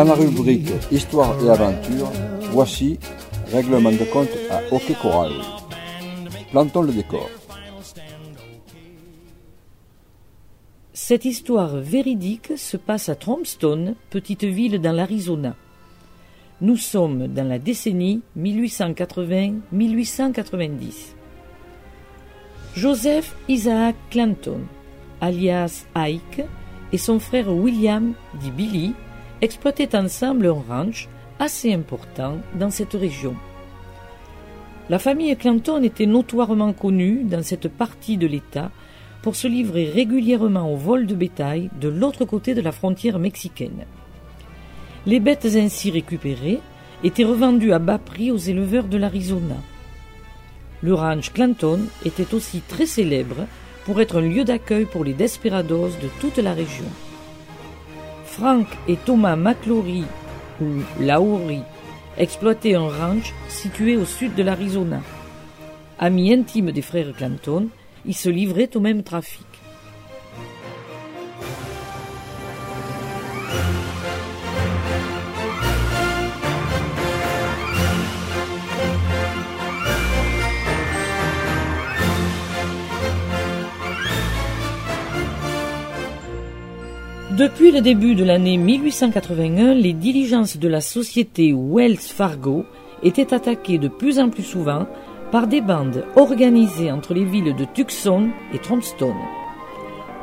Dans la rubrique Histoire et aventure, voici Règlement de compte à hockey coral. Plantons le décor. Cette histoire véridique se passe à Trumpstone, petite ville dans l'Arizona. Nous sommes dans la décennie 1880-1890. Joseph Isaac Clanton, alias Ike, et son frère William, dit Billy, exploitaient ensemble un ranch assez important dans cette région. La famille Clanton était notoirement connue dans cette partie de l'État pour se livrer régulièrement au vol de bétail de l'autre côté de la frontière mexicaine. Les bêtes ainsi récupérées étaient revendues à bas prix aux éleveurs de l'Arizona. Le ranch Clanton était aussi très célèbre pour être un lieu d'accueil pour les desperados de toute la région. Frank et Thomas McLaury, ou Laurie, exploitaient un ranch situé au sud de l'Arizona. Amis intimes des frères Clanton, ils se livraient au même trafic. Depuis le début de l'année 1881, les diligences de la société Wells Fargo étaient attaquées de plus en plus souvent par des bandes organisées entre les villes de Tucson et Trumpstone.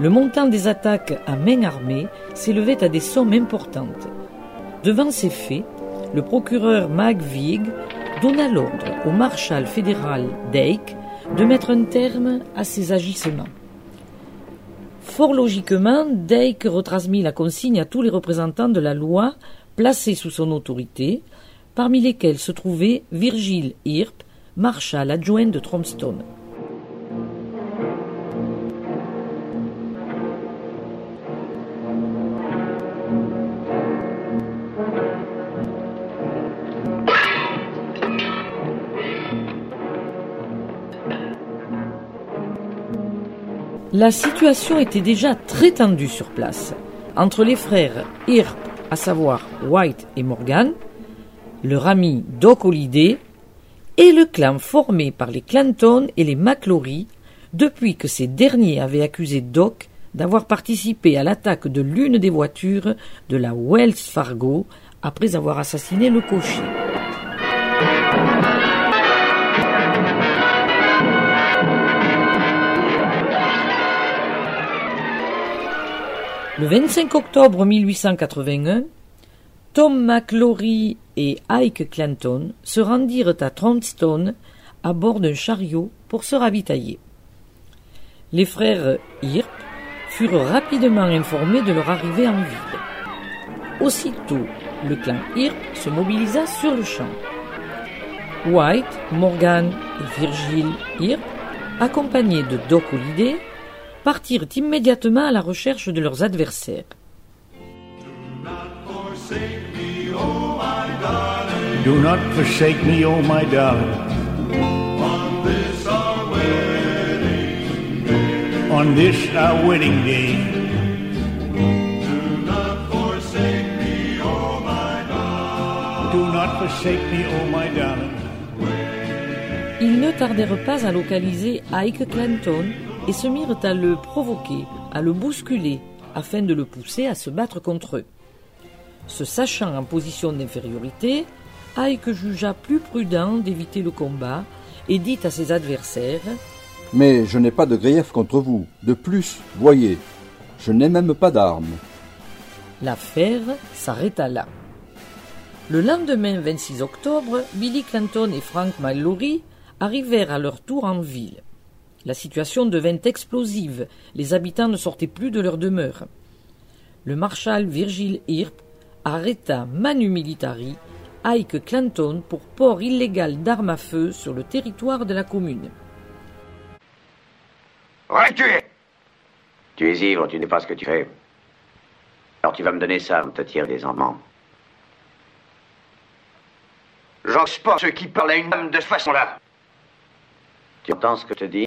Le montant des attaques à main armée s'élevait à des sommes importantes. Devant ces faits, le procureur McVeigh donna l'ordre au marshal fédéral Dake de mettre un terme à ces agissements. Fort logiquement, Dake retransmit la consigne à tous les représentants de la loi placés sous son autorité, parmi lesquels se trouvait Virgile Earp, marshal adjoint de Trumpstone. La situation était déjà très tendue sur place. Entre les frères Earp, à savoir White et Morgan, leur ami Doc Holliday, et le clan formé par les Clanton et les McLaury depuis que ces derniers avaient accusé Doc d'avoir participé à l'attaque de l'une des voitures de la Wells Fargo après avoir assassiné le cocher. Le 25 octobre 1881, Tom McLaury et Ike Clanton se rendirent à Trumpstone à bord d'un chariot pour se ravitailler. Les frères Earp furent rapidement informés de leur arrivée en ville. Aussitôt, le clan Earp se mobilisa sur le champ. White, Morgan et Virgile Earp, accompagnés de Doc Holliday, partirent immédiatement à la recherche de leurs adversaires. Do not forsake me, oh my darling. On this our wedding day. Do not forsake me, oh my darling. Ils ne tardèrent pas à localiser Ike Clanton et se mirent à le provoquer, à le bousculer, afin de le pousser à se battre contre eux. Se sachant en position d'infériorité, Ike jugea plus prudent d'éviter le combat et dit à ses adversaires Mais je n'ai pas de grief contre vous. De plus, voyez, je n'ai même pas d'armes. L'affaire s'arrêta là. Le lendemain 26 octobre, Billy Clanton et Frank Mallory arrivèrent à leur tour en ville. La situation devint explosive, les habitants ne sortaient plus de leur demeure. Le marshal Virgile Earp arrêta Manu Militari Ike Clanton pour port illégal d'armes à feu sur le territoire de la commune. Tu es Tu es ivre, tu n'es pas ce que tu fais. Alors tu vas me donner ça, on te tire des enfants. J'en pas ceux qui parlent à une dame de cette façon-là. Tu entends ce que je te dis?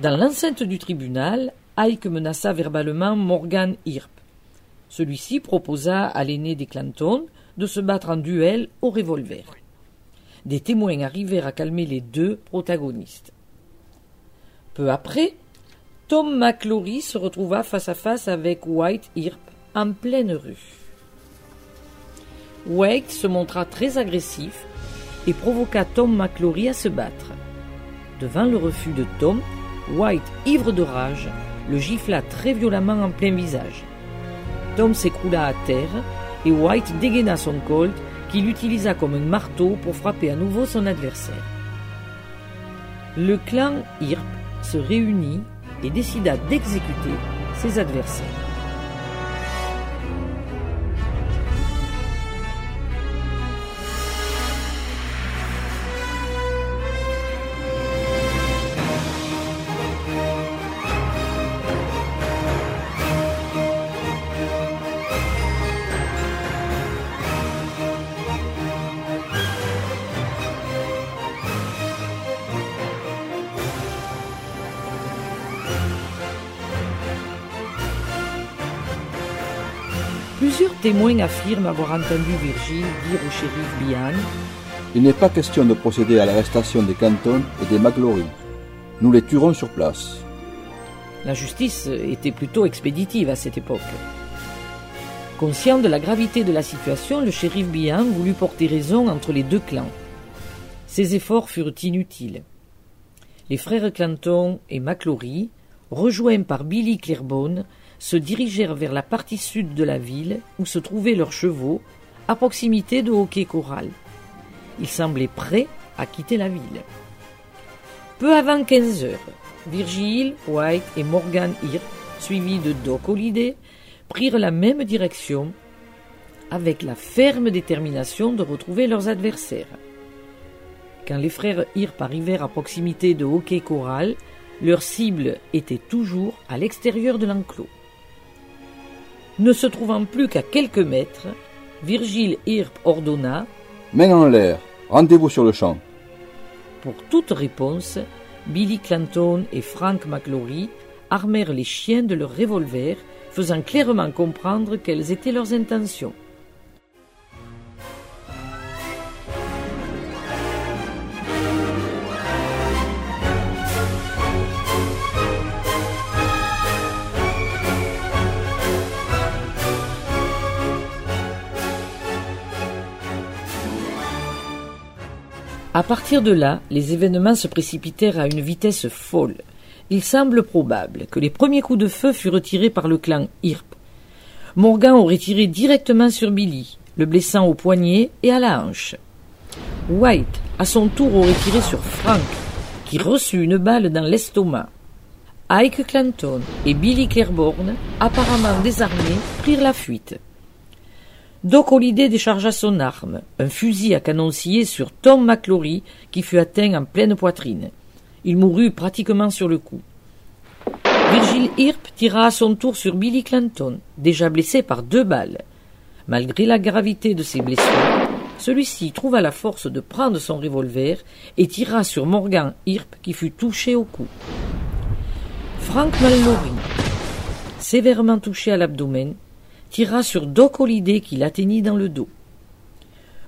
Dans l'enceinte du tribunal, Ike menaça verbalement Morgan Earp. Celui-ci proposa à l'aîné des Clanton de se battre en duel au revolver. Des témoins arrivèrent à calmer les deux protagonistes. Peu après, Tom McClory se retrouva face à face avec White Earp en pleine rue. White se montra très agressif et provoqua Tom McClory à se battre. Devant le refus de Tom, White, ivre de rage, le gifla très violemment en plein visage. Tom s'écroula à terre et White dégaina son colt qu'il utilisa comme un marteau pour frapper à nouveau son adversaire. Le clan Irp se réunit et décida d'exécuter ses adversaires. Plusieurs témoins affirment avoir entendu Virgile dire au shérif Bihan Il n'est pas question de procéder à l'arrestation des cantons et des Maglory. Nous les tuerons sur place. La justice était plutôt expéditive à cette époque. Conscient de la gravité de la situation, le shérif Bihan voulut porter raison entre les deux clans. Ses efforts furent inutiles. Les frères Clanton et McLaury, rejoints par Billy Clairbone, se dirigèrent vers la partie sud de la ville où se trouvaient leurs chevaux, à proximité de Hockey Corral. Ils semblaient prêts à quitter la ville. Peu avant 15 heures, Virgil, White et Morgan Earp, suivis de Doc Holliday, prirent la même direction avec la ferme détermination de retrouver leurs adversaires. Quand les frères Earp arrivèrent à proximité de Hockey Corral, leur cible était toujours à l'extérieur de l'enclos. Ne se trouvant plus qu'à quelques mètres, Virgile Earp ordonna Main en l'air, rendez-vous sur le champ. Pour toute réponse, Billy Clanton et Frank McLaury armèrent les chiens de leurs revolvers, faisant clairement comprendre quelles étaient leurs intentions. À partir de là, les événements se précipitèrent à une vitesse folle. Il semble probable que les premiers coups de feu furent tirés par le clan Irp. Morgan aurait tiré directement sur Billy, le blessant au poignet et à la hanche. White, à son tour, aurait tiré sur Frank, qui reçut une balle dans l'estomac. Ike Clanton et Billy Claiborne, apparemment désarmés, prirent la fuite. Doc Holliday déchargea son arme, un fusil à canon scié sur Tom McLaury, qui fut atteint en pleine poitrine. Il mourut pratiquement sur le coup. Virgil Earp tira à son tour sur Billy Clanton, déjà blessé par deux balles. Malgré la gravité de ses blessures, celui-ci trouva la force de prendre son revolver et tira sur Morgan Earp qui fut touché au cou. Frank Mallory, sévèrement touché à l'abdomen, tira sur Doc Holliday qui l'atteignit dans le dos.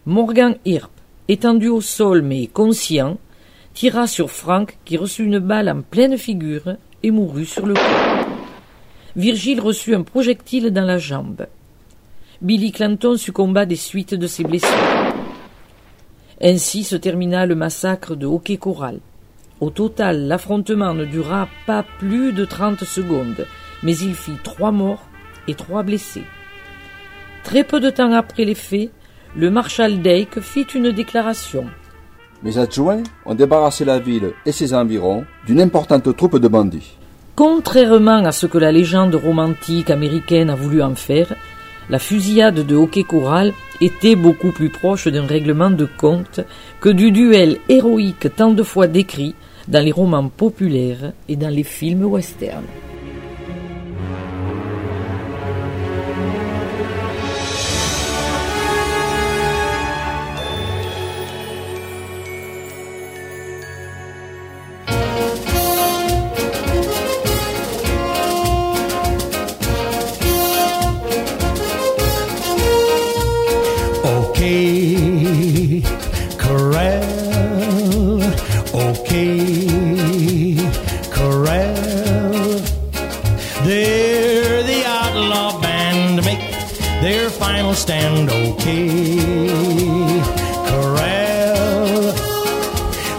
Morgan Earp, étendu au sol mais conscient, tira sur Frank qui reçut une balle en pleine figure et mourut sur le coup. Virgile reçut un projectile dans la jambe. Billy Clanton succomba des suites de ses blessures. Ainsi se termina le massacre de Hockey Corral. Au total, l'affrontement ne dura pas plus de trente secondes, mais il fit trois morts et trois blessés. Très peu de temps après les faits, le marshal Dake fit une déclaration. Mes adjoints ont débarrassé la ville et ses environs d'une importante troupe de bandits. Contrairement à ce que la légende romantique américaine a voulu en faire, la fusillade de Hockey Corral était beaucoup plus proche d'un règlement de compte que du duel héroïque tant de fois décrit dans les romans populaires et dans les films westerns. corral. There the outlaw band make their final stand. Okay, corral.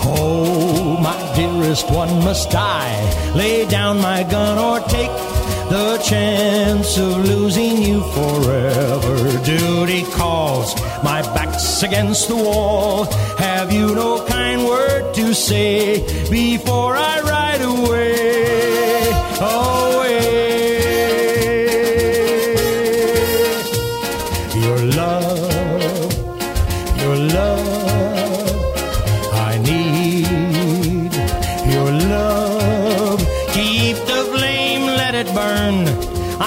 Oh, my dearest one, must I lay down my gun or take? The chance of losing you forever? Duty calls, my back's against the wall. Have you no kind word to say before I ride away? Away.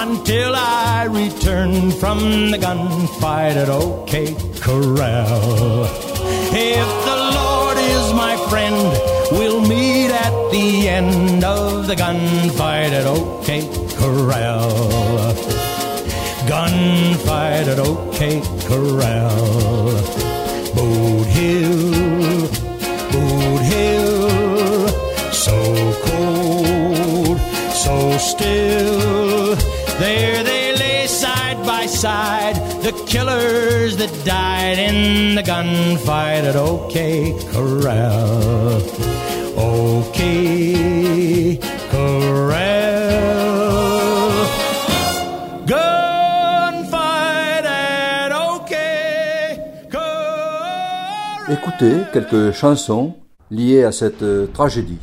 Until I return from the gunfight at OK Corral. If the Lord is my friend, we'll meet at the end of the gunfight at OK Corral. Gunfight at OK Corral. Boot Hill, Boot Hill, so cold, so still. There they lay side by side, the killers that died in the gunfight at OK Corral. OK Corral. Gunfight at OK Corral. Écoutez quelques chansons liées à cette euh, tragédie.